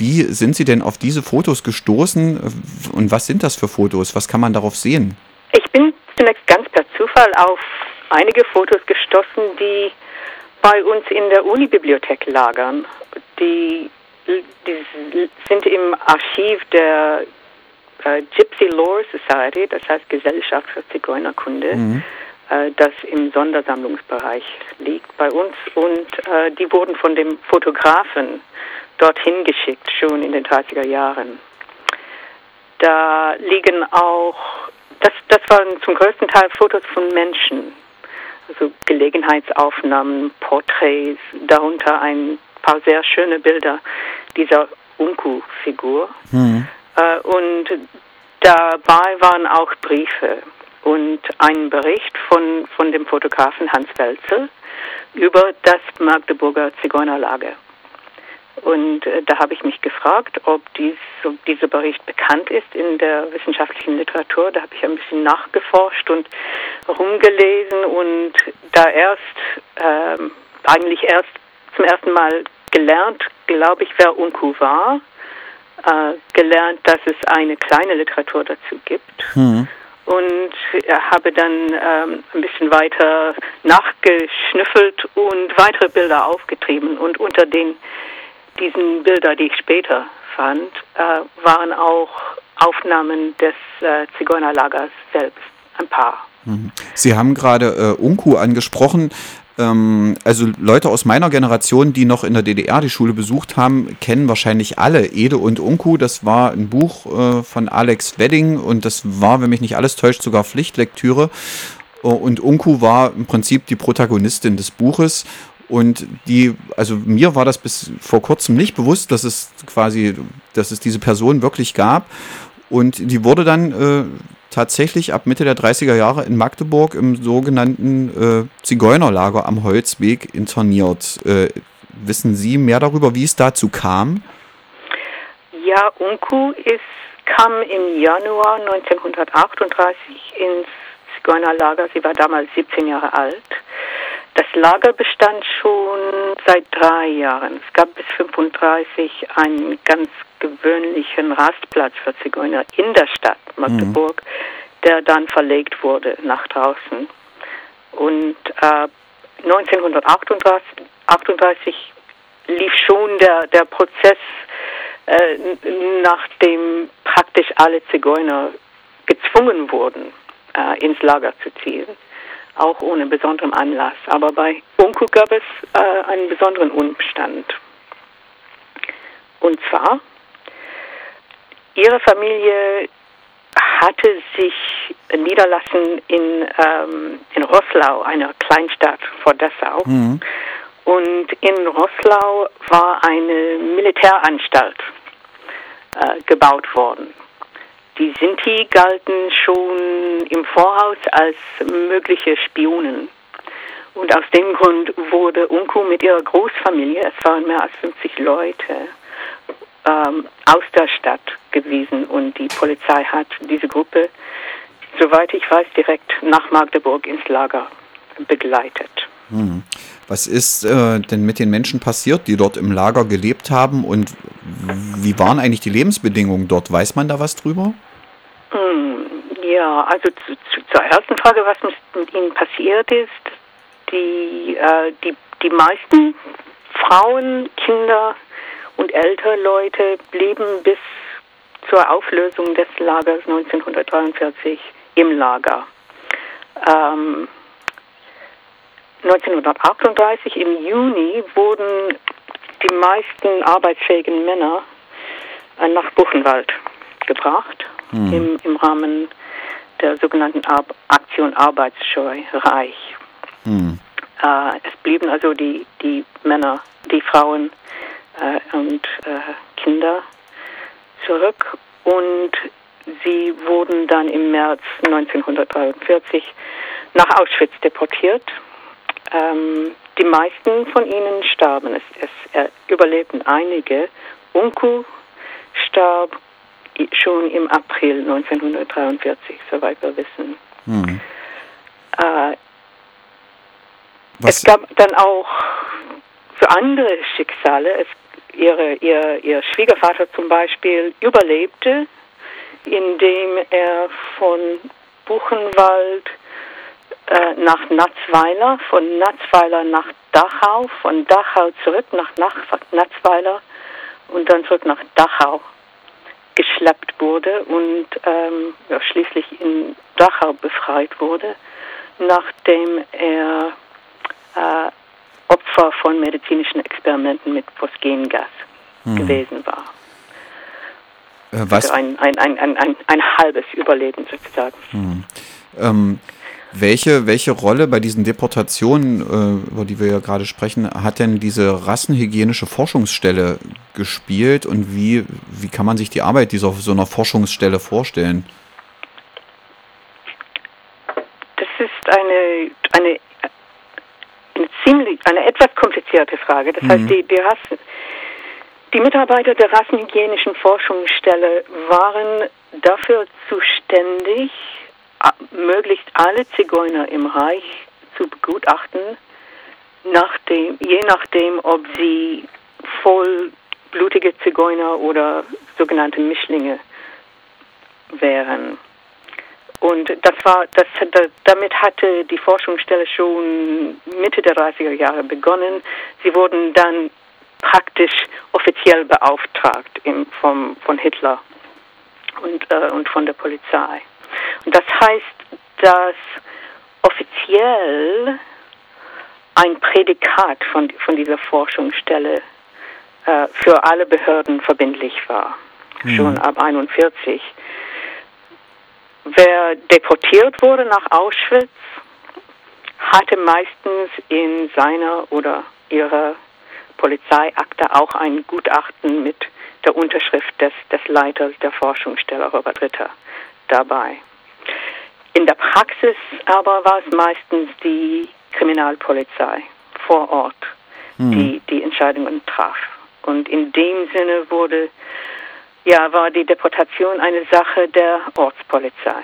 wie sind Sie denn auf diese Fotos gestoßen und was sind das für Fotos? Was kann man darauf sehen? Ich bin zunächst ganz per Zufall auf einige Fotos gestoßen, die bei uns in der Unibibliothek lagern. Die, die sind im Archiv der äh, Gypsy Lore Society, das heißt Gesellschaft für Zigeunerkunde, mhm. äh, das im Sondersammlungsbereich liegt bei uns. Und äh, die wurden von dem Fotografen dorthin geschickt, schon in den 30er Jahren. Da liegen auch, das, das waren zum größten Teil Fotos von Menschen, also Gelegenheitsaufnahmen, Porträts, darunter ein paar sehr schöne Bilder dieser Unku-Figur. Mhm. Und dabei waren auch Briefe und ein Bericht von, von dem Fotografen Hans Welzel über das Magdeburger Zigeunerlager. Und äh, da habe ich mich gefragt, ob, dies, ob dieser Bericht bekannt ist in der wissenschaftlichen Literatur. Da habe ich ein bisschen nachgeforscht und rumgelesen und da erst, äh, eigentlich erst zum ersten Mal gelernt, glaube ich, wer Unku war. Äh, gelernt, dass es eine kleine Literatur dazu gibt. Mhm. Und habe dann ähm, ein bisschen weiter nachgeschnüffelt und weitere Bilder aufgetrieben. Und unter den diesen Bilder, die ich später fand, äh, waren auch Aufnahmen des äh, Zigeunerlagers selbst, ein paar. Mhm. Sie haben gerade äh, Unku angesprochen. Ähm, also Leute aus meiner Generation, die noch in der DDR die Schule besucht haben, kennen wahrscheinlich alle Ede und Unku. Das war ein Buch äh, von Alex Wedding und das war, wenn mich nicht alles täuscht, sogar Pflichtlektüre. Und Unku war im Prinzip die Protagonistin des Buches und die, also mir war das bis vor kurzem nicht bewusst, dass es quasi, dass es diese Person wirklich gab. Und die wurde dann äh, tatsächlich ab Mitte der 30er Jahre in Magdeburg im sogenannten äh, Zigeunerlager am Holzweg interniert. Äh, wissen Sie mehr darüber, wie es dazu kam? Ja, Unku ist, kam im Januar 1938 ins Zigeunerlager. Sie war damals 17 Jahre alt. Das Lager bestand schon seit drei Jahren. Es gab bis 35 einen ganz gewöhnlichen Rastplatz für Zigeuner in der Stadt Magdeburg, mhm. der dann verlegt wurde nach draußen. Und äh, 1938 38 lief schon der, der Prozess, äh, nachdem praktisch alle Zigeuner gezwungen wurden, äh, ins Lager zu ziehen auch ohne besonderen Anlass. Aber bei Unku gab es äh, einen besonderen Umstand. Und zwar, ihre Familie hatte sich niederlassen in, ähm, in Roßlau, einer Kleinstadt vor Dessau. Mhm. Und in Roßlau war eine Militäranstalt äh, gebaut worden. Die Sinti galten schon im Voraus als mögliche Spionen. Und aus dem Grund wurde Unku mit ihrer Großfamilie, es waren mehr als 50 Leute, ähm, aus der Stadt gewiesen. Und die Polizei hat diese Gruppe, soweit ich weiß, direkt nach Magdeburg ins Lager begleitet. Hm. Was ist äh, denn mit den Menschen passiert, die dort im Lager gelebt haben und wie waren eigentlich die Lebensbedingungen dort? Weiß man da was drüber? Hm, ja, also zu, zu, zur ersten Frage, was mit ihnen passiert ist. Die, äh, die, die meisten Frauen, Kinder und ältere Leute blieben bis zur Auflösung des Lagers 1943 im Lager. Ähm, 1938 im Juni wurden die meisten arbeitsfähigen Männer nach Buchenwald gebracht mhm. im, im Rahmen der sogenannten Ar Aktion Arbeitsscheu reich. Mhm. Äh, es blieben also die, die Männer, die Frauen äh, und äh, Kinder zurück und sie wurden dann im März 1943 nach Auschwitz deportiert. Ähm, die meisten von ihnen starben. Es, es überlebten einige. Unku starb schon im April 1943, soweit wir wissen. Mhm. Äh, es gab dann auch für andere Schicksale, es, ihre, ihr, ihr Schwiegervater zum Beispiel überlebte, indem er von Buchenwald äh, nach Natzweiler, von Natzweiler nach Dachau, von Dachau zurück nach, nach Natzweiler und dann zurück nach Dachau geschleppt wurde und ähm, ja, schließlich in Dachau befreit wurde, nachdem er äh, Opfer von medizinischen Experimenten mit Phosgengas hm. gewesen war. Äh, was? Also ein, ein, ein, ein, halbes Überleben sozusagen. Hm. Ähm, welche, welche Rolle bei diesen Deportationen, äh, über die wir ja gerade sprechen, hat denn diese rassenhygienische Forschungsstelle gespielt und wie, wie kann man sich die Arbeit dieser so einer Forschungsstelle vorstellen? Das ist eine, eine, eine ziemlich, eine etwas komplizierte Frage. Das mhm. heißt, die, die, Rassen, die Mitarbeiter der rassenhygienischen Forschungsstelle waren dafür zuständig, möglichst alle Zigeuner im Reich zu begutachten, nachdem, je nachdem, ob sie vollblutige Zigeuner oder sogenannte Mischlinge wären. Und das war, das, damit hatte die Forschungsstelle schon Mitte der 30er Jahre begonnen. Sie wurden dann praktisch offiziell beauftragt im, vom, von Hitler und, äh, und von der Polizei. Und das heißt, dass offiziell ein Prädikat von, von dieser Forschungsstelle äh, für alle Behörden verbindlich war, mhm. schon ab 1941. Wer deportiert wurde nach Auschwitz, hatte meistens in seiner oder ihrer Polizeiakte auch ein Gutachten mit der Unterschrift des, des Leiters der Forschungsstelle, Robert Ritter, dabei. In der Praxis aber war es meistens die Kriminalpolizei vor Ort, hm. die die Entscheidungen traf. Und in dem Sinne wurde, ja, war die Deportation eine Sache der Ortspolizei.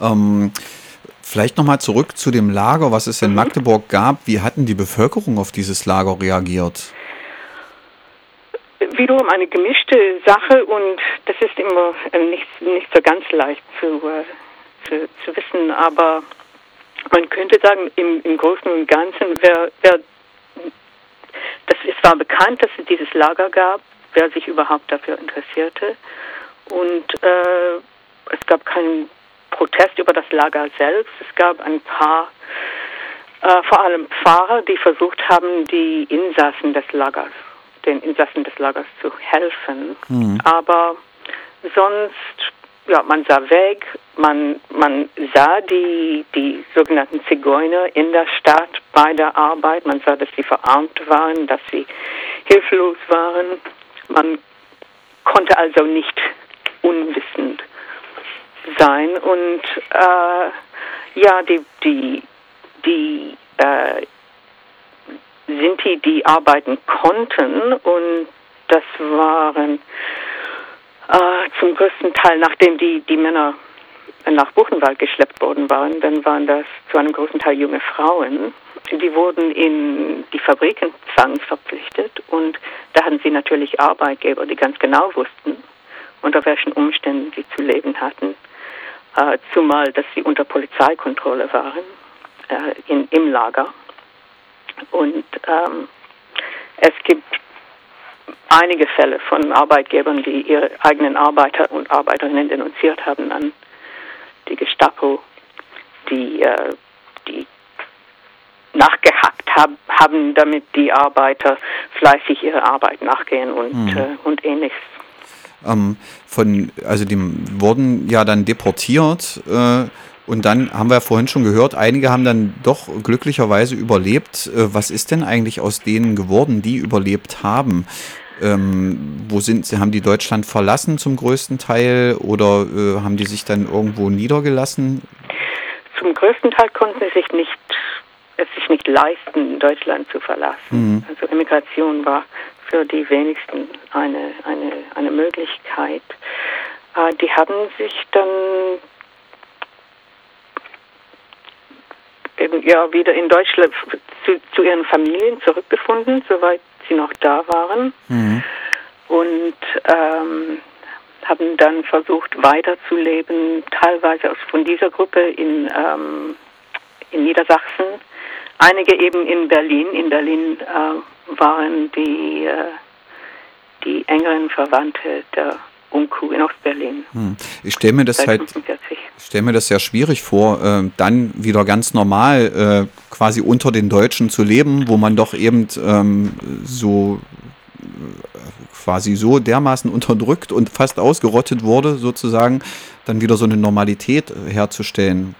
Ähm, vielleicht nochmal zurück zu dem Lager, was es in mhm. Magdeburg gab. Wie hatten die Bevölkerung auf dieses Lager reagiert? wiederum eine gemischte Sache und das ist immer äh, nicht, nicht so ganz leicht zu, äh, zu, zu wissen, aber man könnte sagen, im, im Großen und Ganzen, wer, wer, das, es war bekannt, dass es dieses Lager gab, wer sich überhaupt dafür interessierte und äh, es gab keinen Protest über das Lager selbst, es gab ein paar äh, vor allem Pfarrer, die versucht haben, die Insassen des Lagers den Insassen des Lagers zu helfen. Mhm. Aber sonst, ja, man sah weg, man, man sah die, die sogenannten Zigeuner in der Stadt bei der Arbeit, man sah, dass sie verarmt waren, dass sie hilflos waren. Man konnte also nicht unwissend sein. Und äh, ja, die, die, die äh, Sinti, die arbeiten konnten. Und das waren äh, zum größten Teil, nachdem die, die Männer nach Buchenwald geschleppt worden waren, dann waren das zu einem großen Teil junge Frauen. Die wurden in die Fabriken zwangsverpflichtet und da hatten sie natürlich Arbeitgeber, die ganz genau wussten, unter welchen Umständen sie zu leben hatten, äh, zumal dass sie unter Polizeikontrolle waren äh, in, im Lager. Und ähm, es gibt einige Fälle von Arbeitgebern, die ihre eigenen Arbeiter und Arbeiterinnen denunziert haben an die Gestapo, die, äh, die nachgehackt hab, haben, damit die Arbeiter fleißig ihre Arbeit nachgehen und, mhm. äh, und ähnliches. Ähm, von, also die wurden ja dann deportiert. Äh, und dann haben wir ja vorhin schon gehört, einige haben dann doch glücklicherweise überlebt. Äh, was ist denn eigentlich aus denen geworden, die überlebt haben? Ähm, wo sind sie? Haben die Deutschland verlassen zum größten Teil oder äh, haben die sich dann irgendwo niedergelassen? Zum größten Teil konnten sie sich nicht, es sich nicht leisten, Deutschland zu verlassen. Mhm. Also Immigration war für die wenigsten eine, eine, eine Möglichkeit. Äh, die haben sich dann ja wieder in Deutschland zu, zu ihren Familien zurückgefunden, soweit sie noch da waren. Mhm. Und ähm, haben dann versucht weiterzuleben, teilweise aus, von dieser Gruppe in, ähm, in Niedersachsen, einige eben in Berlin. In Berlin äh, waren die, äh, die engeren Verwandte der Unku in Ostberlin. Hm. Ich stelle mir das halt, stelle mir das sehr schwierig vor, äh, dann wieder ganz normal äh, quasi unter den Deutschen zu leben, wo man doch eben ähm, so quasi so dermaßen unterdrückt und fast ausgerottet wurde, sozusagen, dann wieder so eine Normalität herzustellen?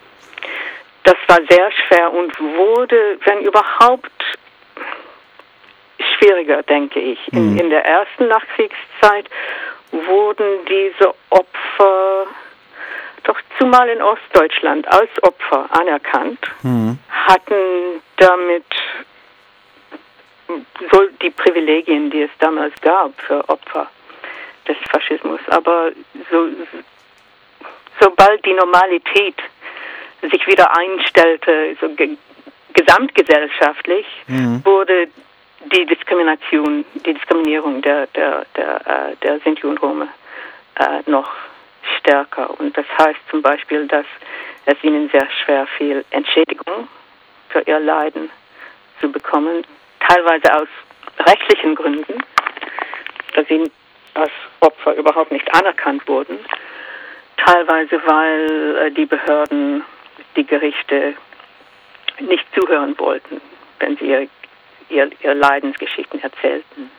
Das war sehr schwer und wurde, wenn überhaupt, schwieriger, denke ich. In, mhm. in der ersten Nachkriegszeit wurden diese Opfer doch zumal in Ostdeutschland als Opfer anerkannt, mhm. hatten damit so die Privilegien, die es damals gab für Opfer des Faschismus. Aber so, sobald die Normalität sich wieder einstellte, so ge gesamtgesellschaftlich, mhm. wurde die Diskrimination, die Diskriminierung der, der, der, äh, der Sinti und Rome äh, noch stärker. Und das heißt zum Beispiel, dass es ihnen sehr schwer fiel, Entschädigung für ihr Leiden zu bekommen, teilweise aus rechtlichen Gründen, dass sie als Opfer überhaupt nicht anerkannt wurden, teilweise weil äh, die Behörden, die Gerichte nicht zuhören wollten, wenn sie ihr, ihr, ihr Leidensgeschichten erzählten.